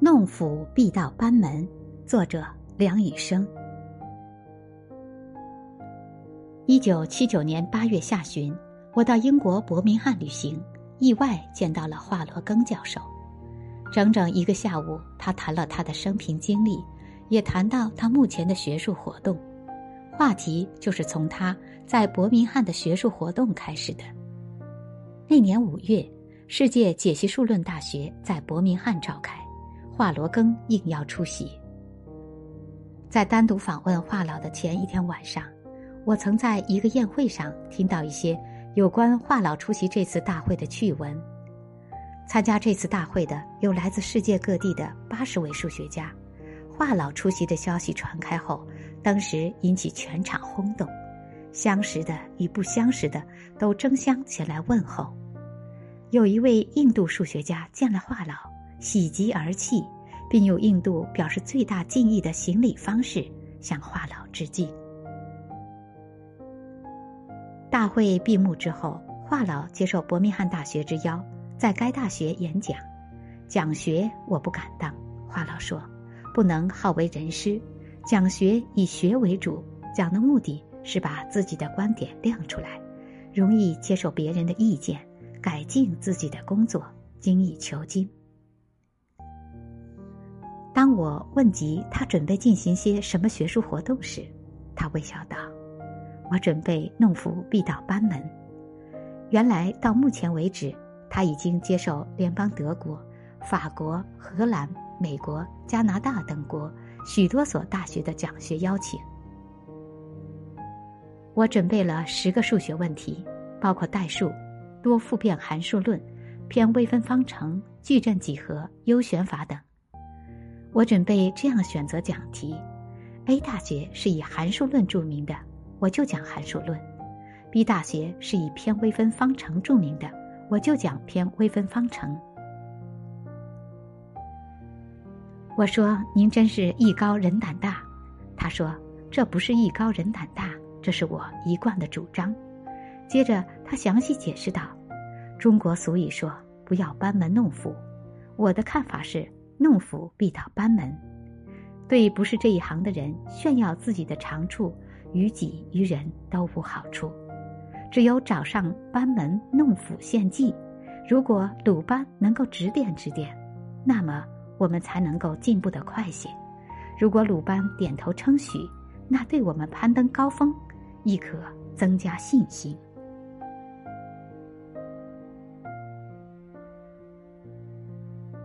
弄斧必到班门，作者梁羽生。一九七九年八月下旬，我到英国伯明翰旅行，意外见到了华罗庚教授。整整一个下午，他谈了他的生平经历，也谈到他目前的学术活动。话题就是从他在伯明翰的学术活动开始的。那年五月，世界解析数论大学在伯明翰召开。华罗庚应邀出席。在单独访问华老的前一天晚上，我曾在一个宴会上听到一些有关华老出席这次大会的趣闻。参加这次大会的有来自世界各地的八十位数学家。华老出席的消息传开后，当时引起全场轰动，相识的与不相识的都争相前来问候。有一位印度数学家见了华老。喜极而泣，并用印度表示最大敬意的行礼方式向华老致敬。大会闭幕之后，华老接受伯明翰大学之邀，在该大学演讲。讲学我不敢当，华老说，不能好为人师。讲学以学为主，讲的目的是把自己的观点亮出来，容易接受别人的意见，改进自己的工作，精益求精。当我问及他准备进行些什么学术活动时，他微笑道：“我准备弄斧必到班门。”原来到目前为止，他已经接受联邦德国、法国、荷兰、美国、加拿大等国许多所大学的讲学邀请。我准备了十个数学问题，包括代数、多复变函数论、偏微分方程、矩阵几何、优选法等。我准备这样选择讲题：A 大学是以函数论著名的，我就讲函数论；B 大学是以偏微分方程著名的，我就讲偏微分方程。我说：“您真是艺高人胆大。”他说：“这不是艺高人胆大，这是我一贯的主张。”接着他详细解释道：“中国俗语说‘不要班门弄斧’，我的看法是。”弄斧必到班门，对不是这一行的人炫耀自己的长处，于己于人都无好处。只有找上班门弄斧献计，如果鲁班能够指点指点，那么我们才能够进步得快些。如果鲁班点头称许，那对我们攀登高峰亦可增加信心。